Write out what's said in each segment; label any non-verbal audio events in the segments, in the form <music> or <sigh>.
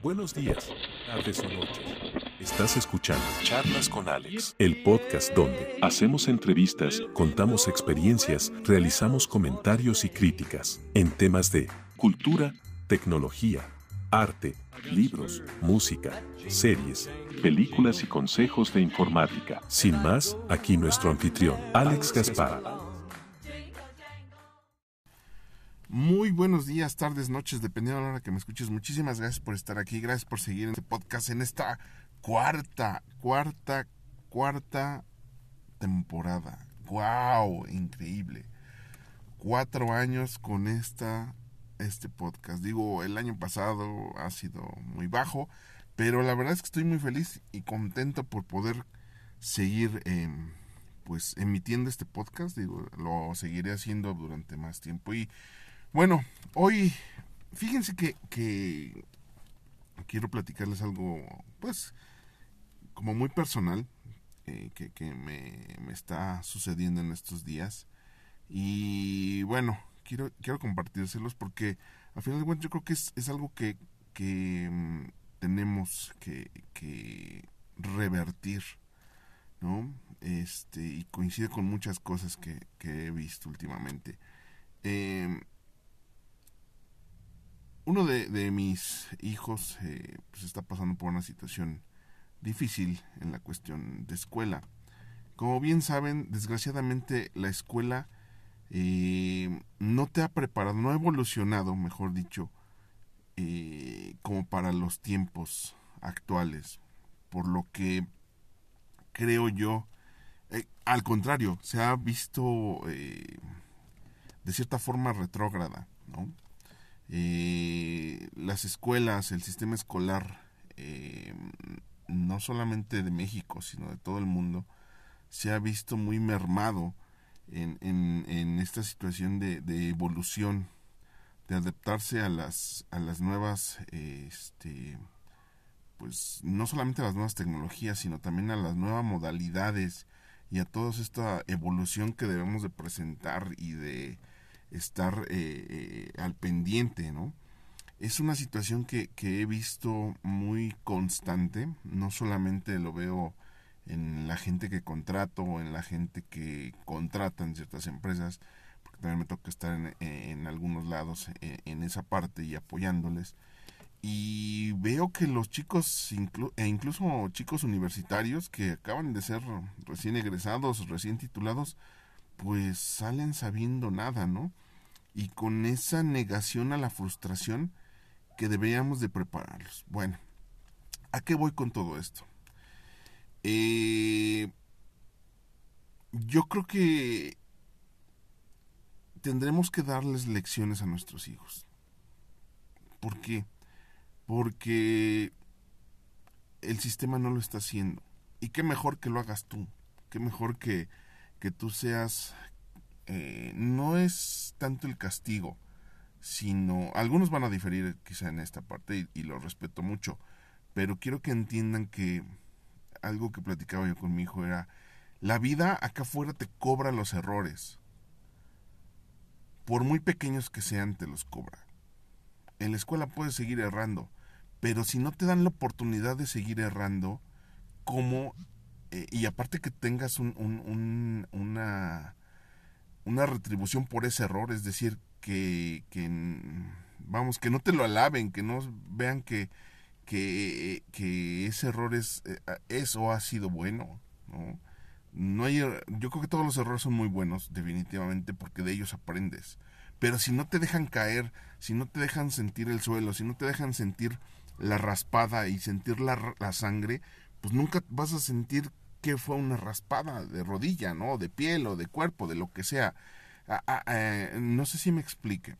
Buenos días, tardes o noches. Estás escuchando Charlas con Alex, el podcast donde hacemos entrevistas, contamos experiencias, realizamos comentarios y críticas en temas de cultura, tecnología, arte, libros, música, series, películas y consejos de informática. Sin más, aquí nuestro anfitrión, Alex Gaspar. Muy buenos días, tardes, noches, dependiendo de la hora que me escuches. Muchísimas gracias por estar aquí, gracias por seguir en este podcast en esta cuarta, cuarta, cuarta temporada. ¡Wow! Increíble. Cuatro años con esta, este podcast. Digo, el año pasado ha sido muy bajo, pero la verdad es que estoy muy feliz y contento por poder seguir em, pues emitiendo este podcast. Digo, lo seguiré haciendo durante más tiempo y bueno, hoy, fíjense que, que quiero platicarles algo, pues, como muy personal, eh, que, que me, me, está sucediendo en estos días. Y bueno, quiero, quiero compartírselos porque al final de cuentas yo creo que es, es algo que, que mm, tenemos que, que revertir, ¿no? Este, y coincide con muchas cosas que, que he visto últimamente. Eh, uno de, mis hijos eh, pues está pasando por una situación difícil en la cuestión de escuela. Como bien saben, desgraciadamente la escuela eh, no te ha preparado, no ha evolucionado, mejor dicho, eh, como para los tiempos actuales. Por lo que creo yo, al contrario, se ha visto de cierta forma retrógrada, ¿no? Eh, las escuelas, el sistema escolar, eh, no solamente de México, sino de todo el mundo, se ha visto muy mermado en, en, esta situación de, de, evolución, de adaptarse a las, a las nuevas, este, pues no solamente a las nuevas tecnologías, sino también a las nuevas modalidades y a toda esta evolución que debemos de presentar y de estar eh, eh, al pendiente, ¿no? Es una situación que, que he visto muy constante, no solamente lo veo en la gente que contrato o en la gente que contratan ciertas empresas, porque también me toca estar en, en algunos lados en, en, esa parte y apoyándoles. Y veo que los chicos, e incluso chicos universitarios que acaban de ser recién egresados, recién titulados, pues salen sabiendo nada, ¿no? Y con esa negación a la frustración que deberíamos de prepararlos. Bueno, ¿a qué voy con todo esto? Eh, yo creo que tendremos que darles lecciones a nuestros hijos. ¿Por qué? Porque el sistema no lo está haciendo. Y qué mejor que lo hagas tú. Qué mejor que, que tú seas eh, no es tanto el castigo, sino algunos van a diferir quizá en esta parte y, lo respeto mucho, pero quiero que entiendan que algo que platicaba yo con mi hijo era la vida acá afuera te cobra los errores. Por muy pequeños que sean, te los cobra. En la escuela puedes seguir errando, pero si no te dan la oportunidad de seguir errando, ¿cómo? Eh, y aparte que tengas un, un, una una retribución por ese error, es decir, que, vamos, que no te lo alaben, que no vean que, que, ese error es, eh, o ha sido bueno, ¿no? No hay, yo creo que todos los errores son muy buenos, definitivamente, porque de ellos aprendes. Pero si no te dejan caer, si no te dejan sentir el suelo, si no te dejan sentir la raspada y sentir la, la sangre, pues nunca vas a sentir que fue una raspada de rodilla, ¿no? De piel o de cuerpo, de lo que sea. Ah, ah, eh, no sé si me explique.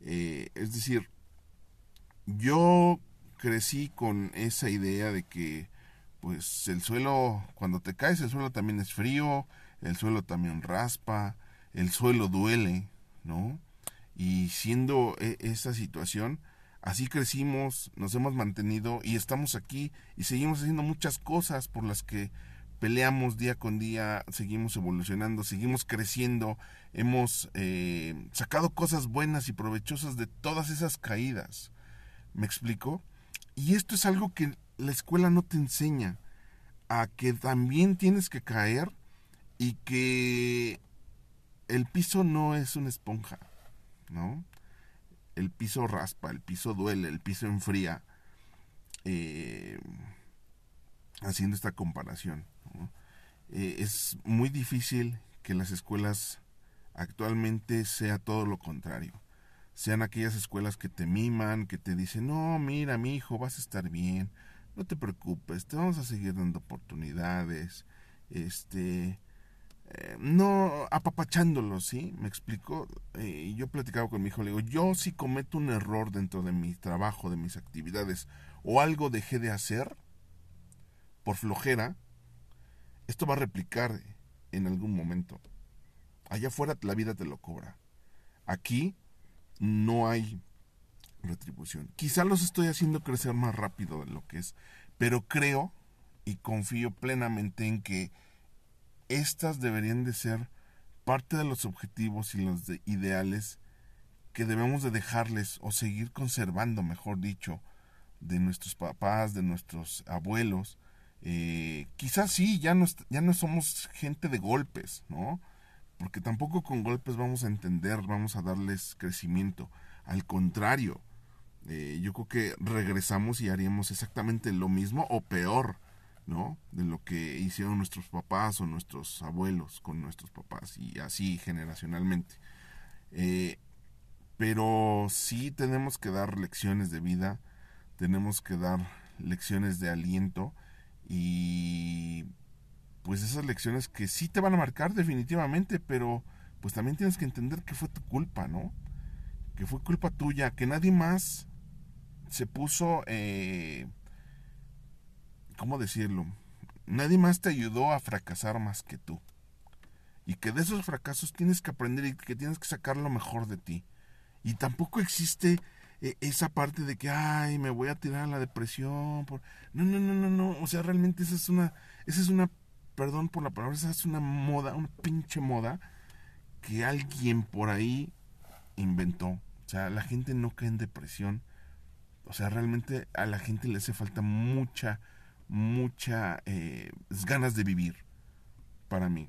Eh, es decir, yo crecí con esa idea de que, pues, el suelo, cuando te caes, el suelo también es frío, el suelo también raspa, el suelo duele, ¿no? Y siendo e, esa situación, así crecimos, nos hemos mantenido y estamos aquí y seguimos haciendo muchas cosas por las que peleamos día con día, seguimos evolucionando, seguimos creciendo, hemos eh, sacado cosas buenas y provechosas de todas esas caídas. ¿Me explico? Y esto es algo que la escuela no te enseña, a que también tienes que caer y que el piso no es una esponja, ¿no? El piso raspa, el piso duele, el piso enfría. Eh, haciendo esta comparación. Eh, es muy difícil que las escuelas actualmente sea todo lo contrario. Sean aquellas escuelas que te miman, que te dicen, no, mira, mi hijo, vas a estar bien, no te preocupes, te vamos a seguir dando oportunidades, este, no apapachándolos, ¿sí? Me explico. Eh, yo platicaba con mi hijo, le digo, yo si cometo un error dentro de mi trabajo, de mis actividades, o algo dejé de hacer por flojera, esto va a replicar en algún momento. Allá afuera la vida te lo cobra. Aquí no hay retribución. Quizá los estoy haciendo crecer más rápido de lo que es, pero creo y confío plenamente en que estas deberían de ser parte de los objetivos y los ideales que debemos de dejarles o seguir conservando, mejor dicho, de nuestros papás, de nuestros abuelos. Eh, quizás sí, ya no, ya no somos gente de golpes, ¿no? Porque tampoco con golpes vamos a entender, vamos a darles crecimiento. Al contrario, eh, yo creo que regresamos y haríamos exactamente lo mismo o peor ¿no? De lo que hicieron nuestros papás o nuestros abuelos con nuestros papás y así generacionalmente. Eh, pero sí tenemos que dar lecciones de vida, tenemos que dar lecciones de aliento y pues esas lecciones que sí te van a marcar definitivamente, pero pues también tienes que entender que fue tu culpa, ¿no? Que fue culpa tuya, que nadie más se puso eh, ¿cómo decirlo? Nadie más te ayudó a fracasar más que tú. Y que de esos fracasos tienes que aprender y que tienes que sacar lo mejor de ti. Y tampoco existe eh, esa parte de que, ay, me voy a tirar a la depresión. Por... No, no, no, no, no. O sea, realmente esa es una, esa es una, perdón por la palabra, esa es una moda, una pinche moda que alguien por ahí inventó. O sea, la gente no cae en depresión. O sea, realmente a la gente le hace falta mucha, muchas eh, ganas de vivir para mí,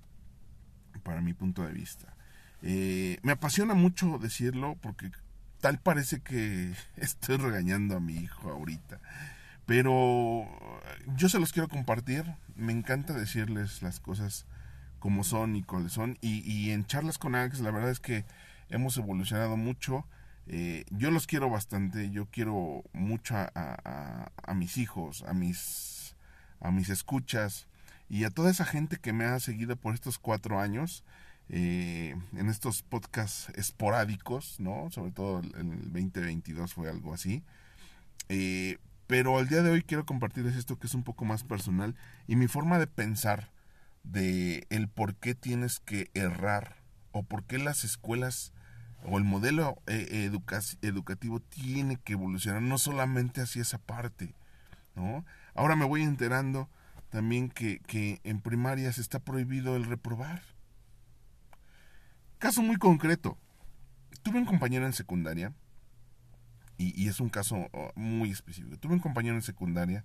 para mi punto de vista. Eh, me apasiona mucho decirlo porque tal parece que <laughs> estoy regañando a mi hijo ahorita. Pero yo se los quiero compartir. Me encanta decirles las cosas como son y cuáles son. Y, en charlas con Alex, la verdad es que hemos evolucionado mucho. Eh, yo los quiero bastante. Yo quiero mucho a, a mis hijos, a mis a mis escuchas y a toda esa gente que me ha seguido por estos cuatro años eh, en estos podcasts esporádicos, ¿no? Sobre todo el, el 2022 fue algo así. Eh, pero al día de hoy quiero compartirles esto que es un poco más personal y mi forma de pensar de el por qué tienes que errar o por qué las escuelas o el modelo eh, educativo tiene que evolucionar no solamente hacia esa parte, Ahora me voy enterando también que, que en se está prohibido el reprobar. Caso muy concreto. Tuve un compañero en secundaria, y, es un caso oh, muy específico. Tuve un compañero en secundaria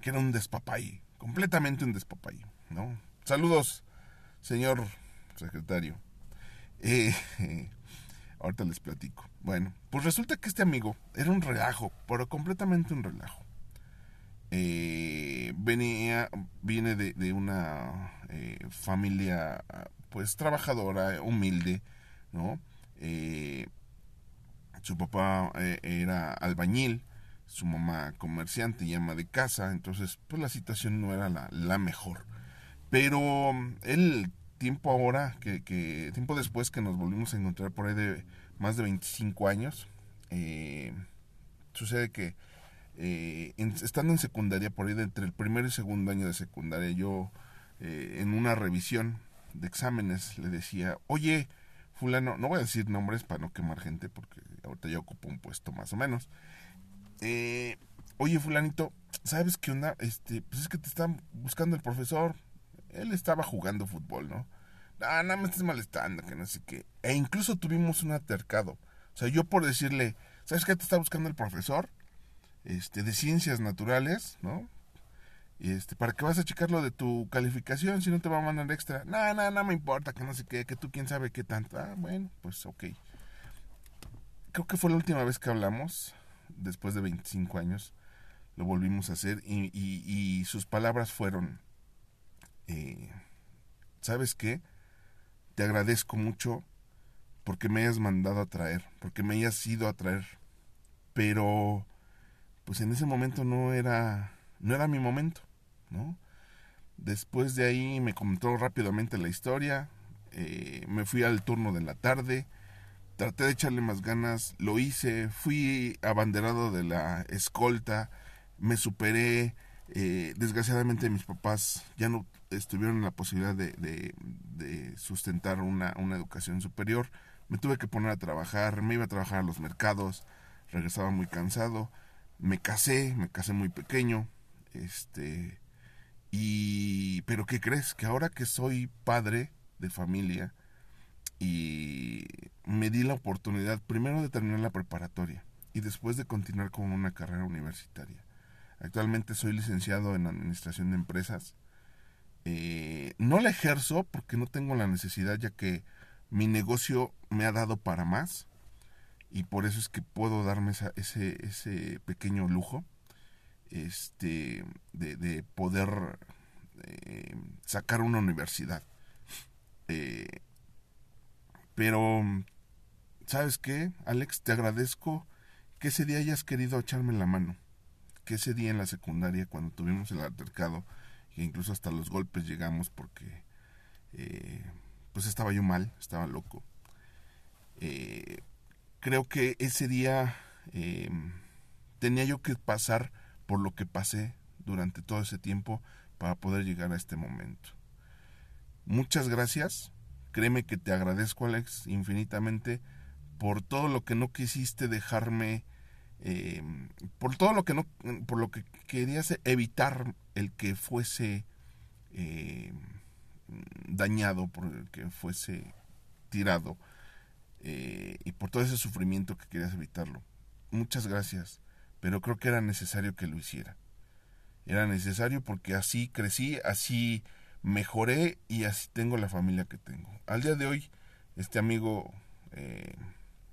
que era un despapay, completamente un despapay, ¿no? Saludos, señor secretario. Eh, <laughs> ahorita les platico. Bueno, pues resulta que este amigo era un relajo, pero completamente un relajo eh, venía, viene de, una eh, familia pues trabajadora, humilde, ¿no? Eh, su papá era albañil, su mamá comerciante y ama de casa, entonces pues la situación no era la, mejor. Pero él, tiempo ahora, que, que, tiempo después que nos volvimos a encontrar por ahí de más de 25 años, sucede que eh, estando en secundaria, por ahí entre el primer y segundo año de secundaria, yo eh, en una revisión de exámenes le decía, oye, fulano, no voy a decir nombres para no quemar gente, porque ahorita ya ocupo un puesto más o menos. Eh, oye, fulanito, ¿sabes qué onda? Este, pues es que te están buscando el profesor. Él estaba jugando fútbol, ¿no? Ah, no me estés molestando, que no sé qué. E incluso tuvimos un altercado. O sea, yo por decirle, ¿sabes qué te está buscando el profesor? Este, de ciencias naturales, ¿no? Este, ¿para qué vas a checar lo de tu calificación si no te va a mandar extra? No, no, no me importa, que no sé qué, que tú quién sabe qué tanto. Ah, bueno, pues ok. Creo que fue la última vez que hablamos, después de 25 años, lo volvimos a hacer y, y, sus palabras fueron, eh, ¿sabes qué? Te agradezco mucho porque me hayas mandado a traer, porque me hayas ido a traer, pero pues en ese momento no era, no era mi momento, ¿no? Después de ahí me comentó rápidamente la historia, eh, me fui al turno de la tarde, traté de echarle más ganas, lo hice, fui abanderado de la escolta, me superé, eh, desgraciadamente mis papás ya no estuvieron en la posibilidad de, de, sustentar una, una, educación superior, me tuve que poner a trabajar, me iba a trabajar a los mercados, regresaba muy cansado, me casé, me casé muy pequeño, este, y, pero ¿qué crees? Que ahora que soy padre de familia y me di la oportunidad primero de terminar la preparatoria y después de continuar con una carrera universitaria. Actualmente soy licenciado en Administración de Empresas. Eh, no la ejerzo porque no tengo la necesidad ya que mi negocio me ha dado para más y por eso es que puedo darme ese, ese pequeño lujo este, de, poder eh, sacar una universidad. Eh, pero, ¿sabes qué, Alex? Te agradezco que ese día hayas querido echarme la mano. Que ese día en la secundaria, cuando tuvimos el altercado, e incluso hasta los golpes llegamos porque, eh, pues estaba yo mal, estaba loco. Creo que ese día tenía yo que pasar por lo que pasé durante todo ese tiempo para poder llegar a este momento. Muchas gracias. Créeme que te agradezco, Alex, infinitamente por todo lo que no quisiste dejarme, eh, por todo lo que no, por lo que querías evitar el que fuese eh, dañado, por el que fuese tirado eh, y por todo ese sufrimiento que querías evitarlo. Muchas gracias pero creo que era necesario que lo hiciera. Era necesario porque así crecí, así mejoré y así tengo la familia que tengo. Al día de hoy, este amigo, eh,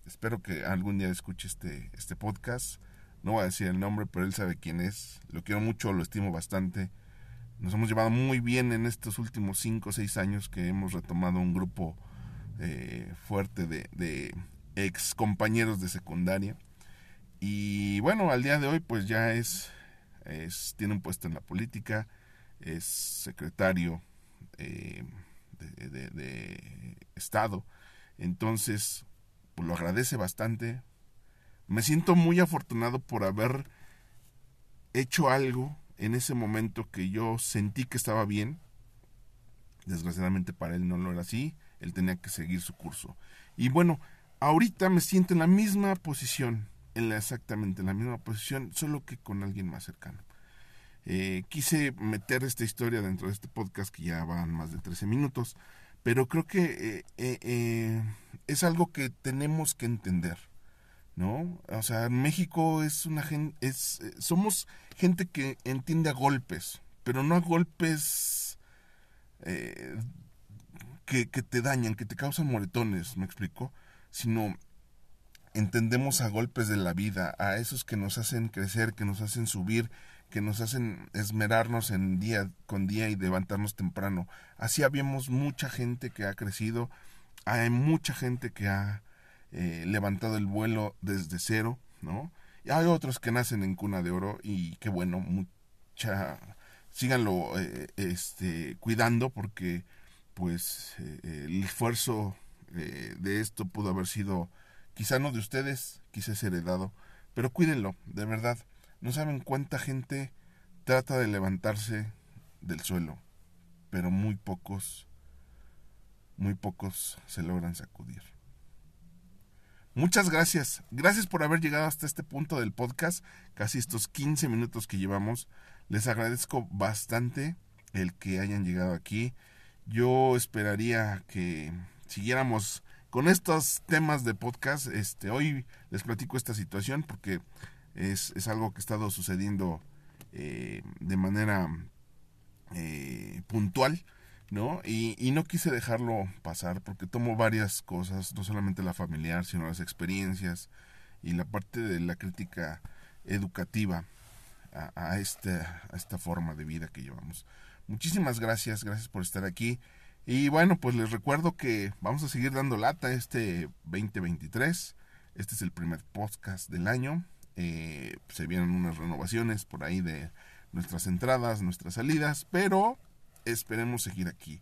espero que algún día escuche este, este podcast. No voy a decir el nombre, pero él sabe quién es. Lo quiero mucho, lo estimo bastante. Nos hemos llevado muy bien en estos últimos cinco o seis años que hemos retomado un grupo eh, fuerte de, ex compañeros de secundaria. Y bueno, al día de hoy pues ya es, es tiene un puesto en la política, es secretario eh, de, Estado. Entonces, pues lo agradece bastante. Me siento muy afortunado por haber hecho algo en ese momento que yo sentí que estaba bien. Desgraciadamente para él no lo era así, él tenía que seguir su curso. Y bueno, ahorita me siento en la misma posición en la, exactamente la misma posición, solo que con alguien más cercano. Eh, quise meter esta historia dentro de este podcast que ya van más de 13 minutos, pero creo que eh, eh, es algo que tenemos que entender, ¿no? O sea, México es una gente, es, somos gente que entiende a golpes, pero no a golpes que, que te dañan, que te causan moretones, ¿me explico? Sino entendemos a golpes de la vida, a esos que nos hacen crecer, que nos hacen subir, que nos hacen esmerarnos en día con día y levantarnos temprano. Así habíamos mucha gente que ha crecido, hay mucha gente que ha eh, levantado el vuelo desde cero, ¿no? Y hay otros que nacen en cuna de oro y qué bueno, mucha síganlo eh, este cuidando porque pues eh, el esfuerzo de esto pudo haber sido Quizá no de ustedes, quizás heredado, pero cuídenlo, de verdad. No saben cuánta gente trata de levantarse del suelo, pero muy pocos, muy pocos se logran sacudir. Muchas gracias. Gracias por haber llegado hasta este punto del podcast, casi estos 15 minutos que llevamos. Les agradezco bastante el que hayan llegado aquí. Yo esperaría que siguiéramos con estos temas de podcast, este, hoy les platico esta situación porque es, es algo que ha estado sucediendo eh, de manera eh, puntual, ¿no? Y, no quise dejarlo pasar porque tomo varias cosas, no solamente la familiar, sino las experiencias y la parte de la crítica educativa a, a, esta, a esta forma de vida que llevamos. Muchísimas gracias, gracias por estar aquí. Y bueno, pues les recuerdo que vamos a seguir dando lata este 2023. Este es el primer podcast del año. Eh, se vienen unas renovaciones por ahí de nuestras entradas, nuestras salidas, pero esperemos seguir aquí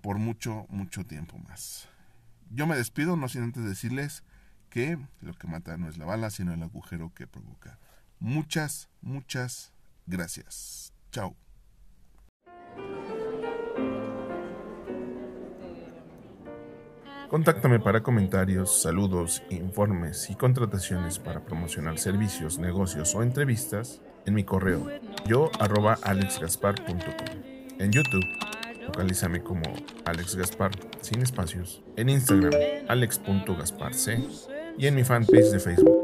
por mucho, mucho tiempo más. Yo me despido, no sin antes decirles que lo que mata no es la bala, sino el agujero que provoca. Muchas, muchas gracias. Chao. Contáctame para comentarios, saludos, informes y contrataciones para promocionar servicios, negocios o entrevistas en mi correo yo arroba alexgaspar.com. En YouTube, localízame como Alex Gaspar sin espacios. En Instagram, alex.gasparc. Y en mi fanpage de Facebook